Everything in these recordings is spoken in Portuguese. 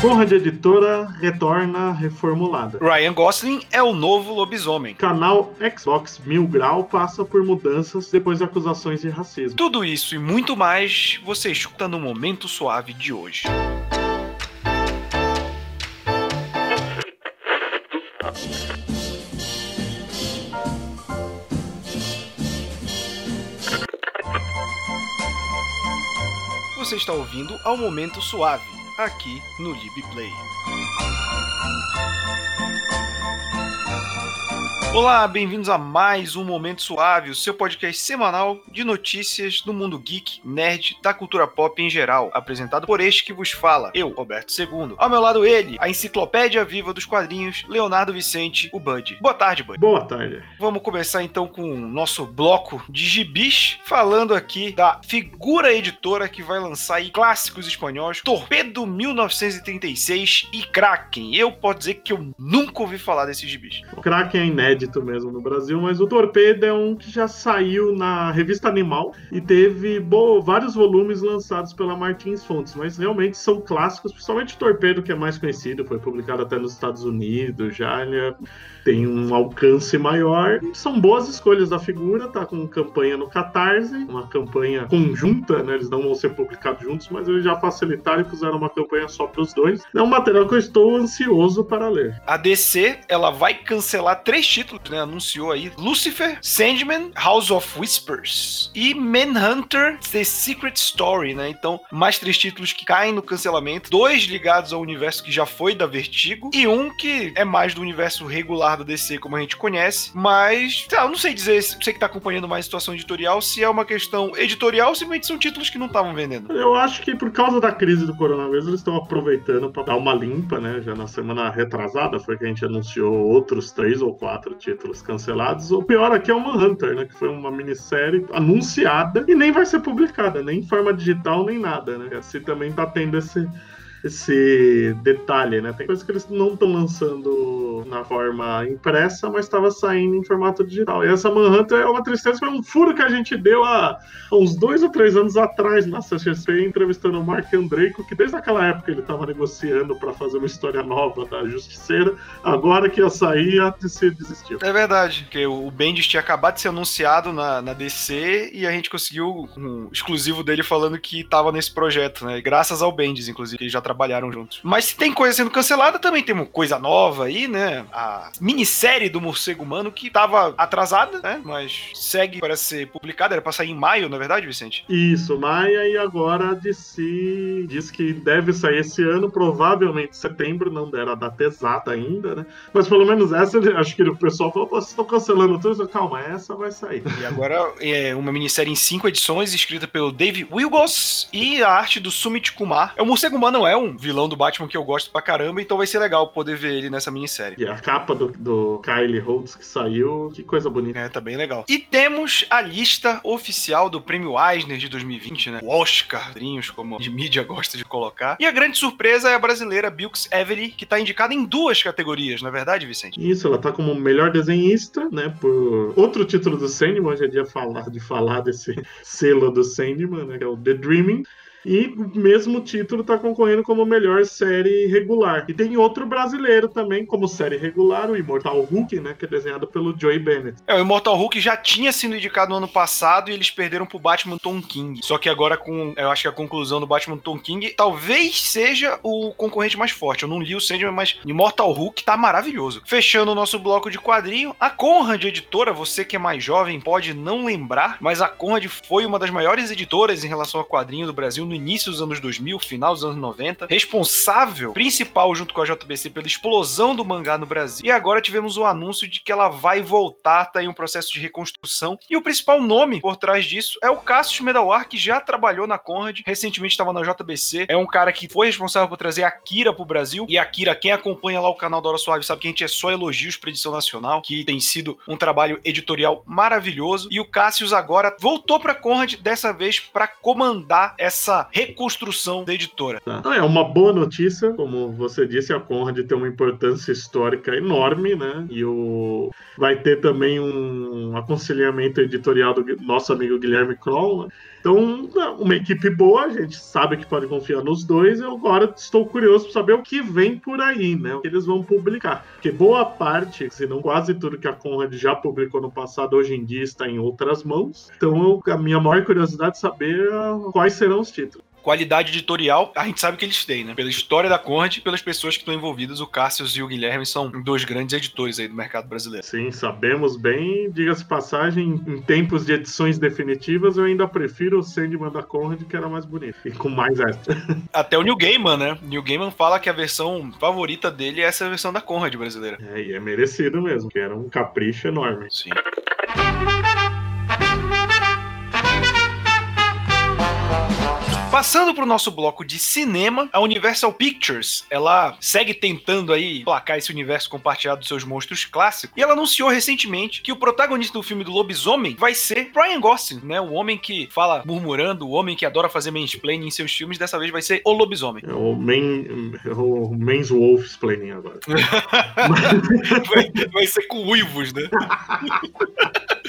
Conrad Editora retorna reformulada. Ryan Gosling é o novo lobisomem. Canal Xbox Mil Grau passa por mudanças depois de acusações de racismo. Tudo isso e muito mais você escuta no Momento Suave de hoje. Você está ouvindo ao Momento Suave, aqui no LibPlay. Olá, bem-vindos a mais um Momento Suave, o seu podcast semanal de notícias do mundo geek, nerd, da cultura pop em geral, apresentado por este que vos fala, eu, Roberto II. Ao meu lado ele, a enciclopédia viva dos quadrinhos, Leonardo Vicente, o Bud. Boa tarde, Bud. Boa tarde. Vamos começar então com o nosso bloco de gibis, falando aqui da figura editora que vai lançar aí clássicos espanhóis, Torpedo 1936 e Kraken. Eu posso dizer que eu nunca ouvi falar desses gibis. O Kraken é inédito mesmo no Brasil, mas o Torpedo é um que já saiu na revista Animal e teve vários volumes lançados pela Martins Fontes, mas realmente são clássicos, principalmente o Torpedo, que é mais conhecido, foi publicado até nos Estados Unidos, já ele é- tem um alcance maior. São boas escolhas da figura, tá com campanha no Catarse, uma campanha conjunta, né? Eles não vão ser publicados juntos, mas eles já facilitaram e puseram uma campanha só para os dois. É um material que eu estou ansioso para ler. A DC, ela vai cancelar três títulos, né? Anunciou aí: Lucifer, Sandman, House of Whispers e Manhunter: The Secret Story, né? Então, mais três títulos que caem no cancelamento, dois ligados ao universo que já foi da Vertigo e um que é mais do universo regular da DC, como a gente conhece, mas, eu não sei dizer, você que tá acompanhando mais a situação editorial, se é uma questão editorial ou simplesmente são títulos que não estavam vendendo. Eu acho que por causa da crise do coronavírus, eles estão aproveitando para dar uma limpa, né? Já na semana retrasada foi que a gente anunciou outros três ou quatro títulos cancelados. O pior aqui é o Manhunter, né? Que foi uma minissérie anunciada e nem vai ser publicada, nem em forma digital, nem nada, né? Assim também tá tendo esse. Esse detalhe, né? Tem coisas que eles não estão lançando na forma impressa, mas estava saindo em formato digital. E essa Manhunter é uma tristeza, foi um furo que a gente deu há uns dois ou três anos atrás na CXP, entrevistando o Mark Andreico, que desde aquela época ele estava negociando para fazer uma história nova da Justiceira. Agora que ia sair, a DC desistiu. É verdade, porque o Bendis tinha acabado de ser anunciado na, na DC e a gente conseguiu um exclusivo dele falando que tava nesse projeto, né? Graças ao Bendis, inclusive, que eles já trabalharam juntos. Mas se tem coisa sendo cancelada, também tem uma coisa nova aí, né? A minissérie do Morcego Humano que tava atrasada, né? Mas segue para ser publicada, era pra sair em maio, na verdade, Vicente? Isso, Maia, e agora a DC diz que deve sair esse ano, provavelmente setembro, não deram a data exata ainda, né? Mas pelo menos essa, acho que o pessoal falou, "Pô, vocês estão cancelando tudo, calma, essa vai sair. E agora é uma minissérie em cinco edições, escrita pelo Dave Wilgos e a arte do Sumit Kumar. O Morcego Humano é um vilão do Batman que eu gosto pra caramba, então vai ser legal poder ver ele nessa minissérie. E a capa do, do Kylie Holtz que saiu, que coisa bonita. É, tá bem legal. E temos a lista oficial do Prêmio Eisner de 2020, né? O Oscar, como a mídia gosta de colocar. E a grande surpresa é a brasileira Bilks Evely, que tá indicada em duas categorias, não é verdade, Vicente? Isso, ela tá como melhor desenhista, né? Por outro título do Sandman, já tinha falar de falar desse selo do Sandman, né? Que é o The Dreaming. E o mesmo título tá concorrendo como melhor série regular. E tem outro brasileiro também, como série regular, o Immortal Hulk, né? Que é desenhado pelo Joey Bennett. É, o Immortal Hulk já tinha sido indicado no ano passado e eles perderam pro Batman Tom King. Só que agora, com eu acho que a conclusão do Batman Tom King talvez seja o concorrente mais forte. Eu não li o Sandman, mas Immortal Hulk tá maravilhoso. Fechando o nosso bloco de quadrinho, a Conrad Editora, você que é mais jovem pode não lembrar, mas a Conrad foi uma das maiores editoras em relação a quadrinho do Brasil no início dos anos 2000, final dos anos 90, responsável principal junto com a JBC pela explosão do mangá no Brasil. E agora tivemos o anúncio de que ela vai voltar, tá em um processo de reconstrução. E o principal nome por trás disso é o Cassius Medawar, que já trabalhou na Conrad, recentemente estava na JBC. É um cara que foi responsável por trazer Akira pro Brasil. E Akira, quem acompanha lá o canal da Hora Suave sabe que a gente é só elogios pra edição nacional, que tem sido um trabalho editorial maravilhoso. E o Cassius agora voltou pra Conrad, dessa vez para comandar essa reconstrução da editora. Tá. Então, é uma boa notícia, como você disse, a Conrad tem uma importância histórica enorme, né? E o vai ter também um aconselhamento editorial do nosso amigo Guilherme Kroll, né? Então, uma equipe boa, a gente sabe que pode confiar nos dois. Eu agora estou curioso para saber o que vem por aí, né? O que eles vão publicar. Porque boa parte, se não quase tudo que a Conrad já publicou no passado, hoje em dia está em outras mãos. Então, a minha maior curiosidade é saber quais serão os títulos qualidade editorial, a gente sabe que eles têm, né? Pela história da Conrad e pelas pessoas que estão envolvidas, o Cassius e o Guilherme são dois grandes editores aí do mercado brasileiro. Sim, sabemos bem. Diga-se passagem, em tempos de edições definitivas, eu ainda prefiro o Sandman da Conrad, que era mais bonito e com mais extra. Até o New Gaiman, né? New Gaiman fala que a versão favorita dele é essa versão da Conrad brasileira. É, e é merecido mesmo, que era um capricho enorme. Sim. Passando para o nosso bloco de cinema, a Universal Pictures, ela segue tentando aí placar esse universo compartilhado dos seus monstros clássicos, e ela anunciou recentemente que o protagonista do filme do lobisomem vai ser Ryan Gosling, né? O homem que fala murmurando, o homem que adora fazer mansplaining em seus filmes, dessa vez vai ser o lobisomem. É o, main, o Men's Wolf explaining agora. vai, vai ser com uivos, né?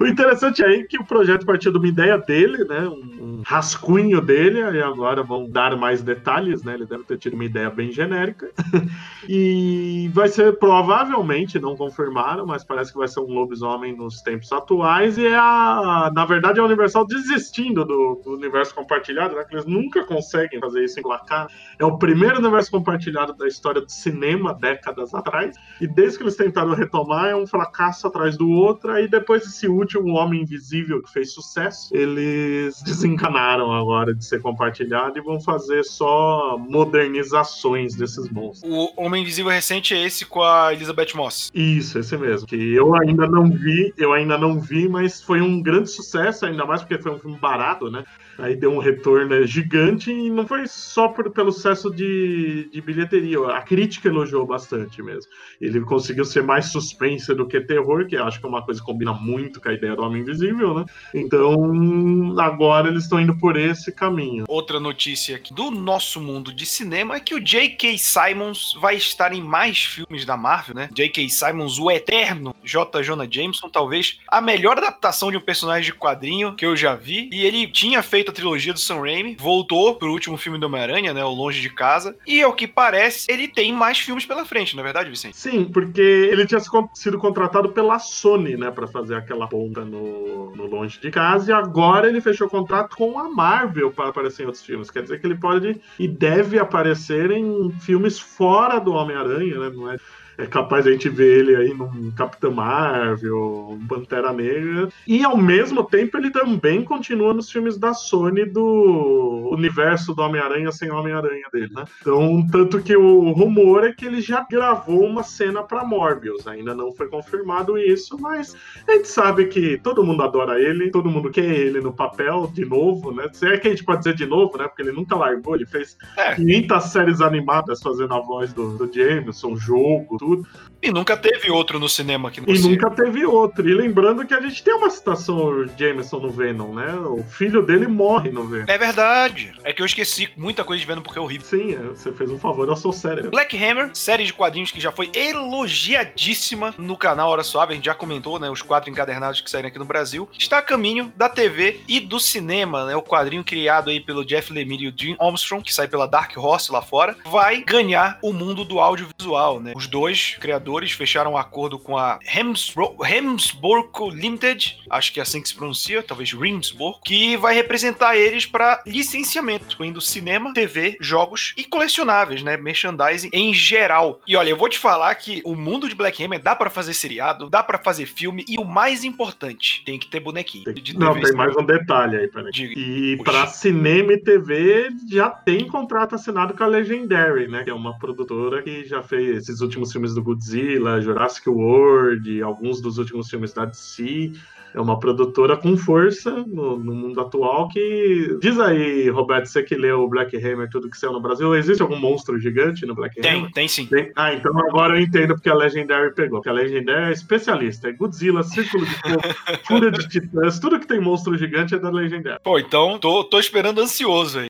o interessante aí é que o projeto partiu de uma ideia dele, né? Um, rascunho dele, e agora vão dar mais detalhes, né? Ele deve ter tido uma ideia bem genérica. e vai ser provavelmente, não confirmaram, mas parece que vai ser um lobisomem nos tempos atuais. E é a, na verdade, é a Universal desistindo do, do universo compartilhado, né? Que eles nunca conseguem fazer isso em placar. É o primeiro universo compartilhado da história do cinema, décadas atrás. E desde que eles tentaram retomar, é um fracasso atrás do outro. Aí depois desse último Homem Invisível, que fez sucesso, eles desencanaram agora de ser compartilhado e vão fazer só modernizações desses monstros. O Homem Invisível recente é esse com a Elizabeth Moss. Isso, esse mesmo. Que eu ainda não vi, eu ainda não vi, mas foi um grande sucesso, ainda mais porque foi um filme barato, né? Aí deu um retorno gigante e não foi só por, pelo sucesso de, de bilheteria. A crítica elogiou bastante mesmo. Ele conseguiu ser mais suspense do que terror, que acho que é uma coisa que combina muito com a ideia do Homem Invisível, né? Então, agora eles estão indo por esse caminho. Outra notícia aqui do nosso mundo de cinema é que o J.K. Simons vai estar em mais filmes da Marvel, né? J.K. Simons, o eterno J. Jonah Jameson, talvez a melhor adaptação de um personagem de quadrinho que eu já vi. E ele tinha feito a trilogia do Sam Raimi, voltou pro último filme do Homem-Aranha, né? O Longe de Casa. E ao que parece, ele tem mais filmes pela frente, não é verdade, Vicente? Sim, porque ele tinha sido contratado pela Sony, né? Pra fazer aquela ponta no, no Longe de Casa. E agora ele fechou contrato com a Marvel para aparecer em outros filmes. Quer dizer que ele pode e deve aparecer em filmes fora do Homem-Aranha, né? Não é é capaz a gente ver ele aí num Capitão Marvel, um Pantera Negra. E ao mesmo tempo ele também continua nos filmes da Sony do universo do Homem-Aranha sem Homem-Aranha dele, né? Então, tanto que o rumor é que ele já gravou uma cena para Morbius. Ainda não foi confirmado isso, mas a gente sabe que todo mundo adora ele, todo mundo quer ele no papel de novo, né? Se é que a gente pode dizer de novo, né? Porque ele nunca largou, ele fez é. 500 séries animadas fazendo a voz do, do Jameson, jogo, tudo. E nunca teve outro no cinema aqui no E nunca teve outro. E lembrando que a gente tem uma citação Jameson no Venom, né? O filho dele morre no Venom. É verdade. É que eu esqueci muita coisa de Venom porque é horrível. Sim, é, você fez um favor ao seu cérebro. Black Hammer, série de quadrinhos que já foi elogiadíssima no canal Hora Suave. A gente já comentou, né? Os quatro encadernados que saíram aqui no Brasil. Está a caminho da TV e do cinema, né? O quadrinho criado aí pelo Jeff Lemire e o Jim Armstrong, que sai pela Dark Horse lá fora, vai ganhar o mundo do audiovisual, né? Os dois criadores fecharam um acordo com a Hemsborg Limited, acho que é assim que se pronuncia, talvez Rimsborg, que vai representar eles para licenciamento, incluindo cinema, TV, jogos e colecionáveis, né? Merchandising em geral. E olha, eu vou te falar que o mundo de Black Hammer dá para fazer seriado, dá para fazer filme e o mais importante, tem que ter bonequinho. Não, tem mais um detalhe aí, peraí. Diga. E para cinema e TV já tem contrato assinado com a Legendary, né? Que é uma produtora que já fez esses últimos filmes do Godzilla, Jurassic World, alguns dos últimos filmes da DC. É uma produtora com força no, no, mundo atual que. Diz aí, Roberto, você que leu o Black Hammer, tudo que saiu no Brasil, existe algum monstro gigante no Black tem, Hammer? Tem, tem sim. Tem? Ah, então agora eu entendo porque a Legendary pegou. Porque a Legendary é especialista. É Godzilla, Círculo de Fogo, Fúria de Titãs, tudo que tem monstro gigante é da Legendary. Pô, então tô, tô esperando ansioso aí.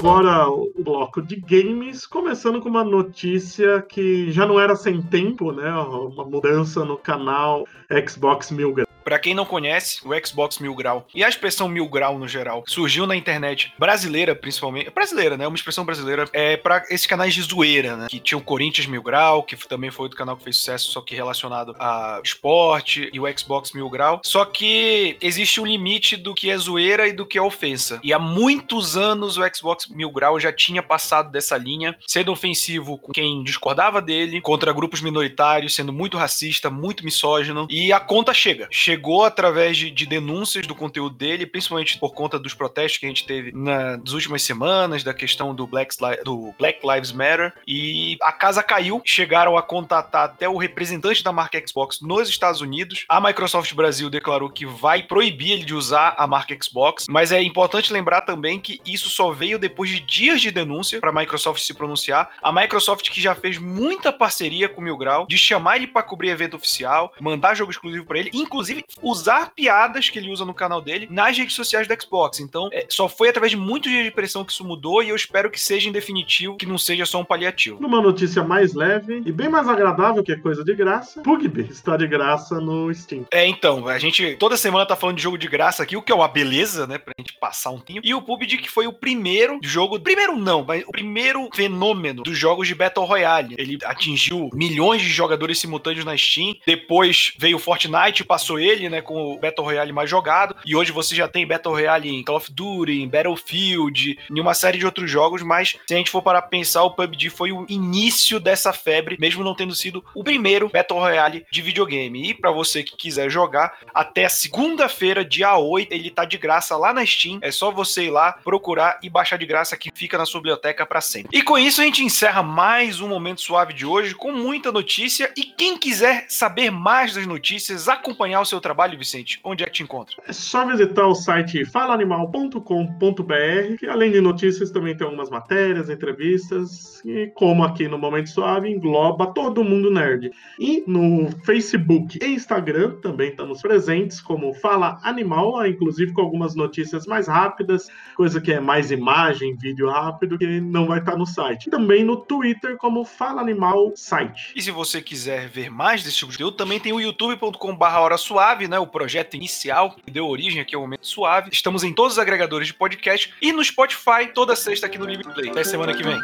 Agora o bloco de games, começando com uma notícia que já não era sem tempo, né? Uma mudança no canal Xbox Mil Grau Para quem não conhece, o Xbox Mil Grau e a expressão Mil Grau no geral surgiu na internet brasileira, principalmente. Brasileira, né? Uma expressão brasileira é para esses canais de zoeira, né? Que tinha o Corinthians Mil Grau, que também foi outro canal que fez sucesso, só que relacionado a esporte, e o Xbox Mil Grau. Só que existe um limite do que é zoeira e do que é ofensa. E há muitos anos o Xbox Mil Grau já tinha passado dessa linha, sendo ofensivo com quem discordava dele, contra grupos minoritários, sendo muito racista, muito misógino. E a conta chega. Chegou através de, de denúncias do conteúdo dele, principalmente por conta dos protestos que a gente teve nas últimas semanas, da questão do Black, do Black Lives Matter. E a casa caiu. Chegaram a contatar até o representante da marca Xbox nos Estados Unidos. A Microsoft Brasil declarou que vai proibir ele de usar a marca Xbox, mas é importante lembrar também que isso só veio depois de dias de denúncia para a Microsoft se pronunciar. A Microsoft que já fez muita parceria com o Mil Grau, de chamar ele para cobrir evento oficial, mandar jogo exclusivo para ele, inclusive usar piadas que ele usa no canal dele nas redes sociais do Xbox. Então, é, só foi através de muitos dias de pressão que isso mudou e eu espero que seja em definitivo, que não seja só um paliativo. Numa notícia mais leve e bem mais agradável, que é coisa de graça, PUBG está de graça no Steam. É, então, a gente toda semana tá falando de jogo de graça aqui, o que é uma beleza, né, pra gente passar um tempo. E o PUBG que foi o primeiro jogo, primeiro não, mas o primeiro fenômeno dos jogos de Battle Royale. Ele atingiu milhões de jogadores simultâneos na Steam. Depois veio o Fortnite, passou ele, né, com o Battle Royale mais jogado. E hoje você já tem Battle Royale em Call of Duty, em Battlefield, em uma série de outros jogos, mas se a gente for para pensar, o PUBG foi o início dessa febre, mesmo não tendo sido o primeiro Battle Royale de videogame. E para você que quiser jogar, até segunda-feira, dia 8, ele tá de graça lá na Steam. É só você ir lá, procurar e baixar de graça que fica na sua biblioteca para sempre. E com isso a gente encerra mais um momento suave de hoje com muita notícia e quem quiser saber mais das notícias, acompanhar o seu trabalho, Vicente, onde é que te encontra? É só visitar o site falaanimal.com.br, que além de notícias também tem algumas matérias, entrevistas e como aqui no Momento Suave engloba todo mundo nerd. E no Facebook e Instagram também estamos presentes como Fala Animal, inclusive com algumas notícias mais rápidas, coisa que é mais imagem, vídeo rápido, que não vai estar no site. Também no Twitter como Fala Animal Site. E se você quiser ver mais desse tipo de conteúdo, também tem o youtube.com/barra Hora Suave, né? O projeto inicial que deu origem aqui ao Momento Suave. Estamos em todos os agregadores de podcast e no Spotify toda sexta aqui no Live Play. Até semana que vem.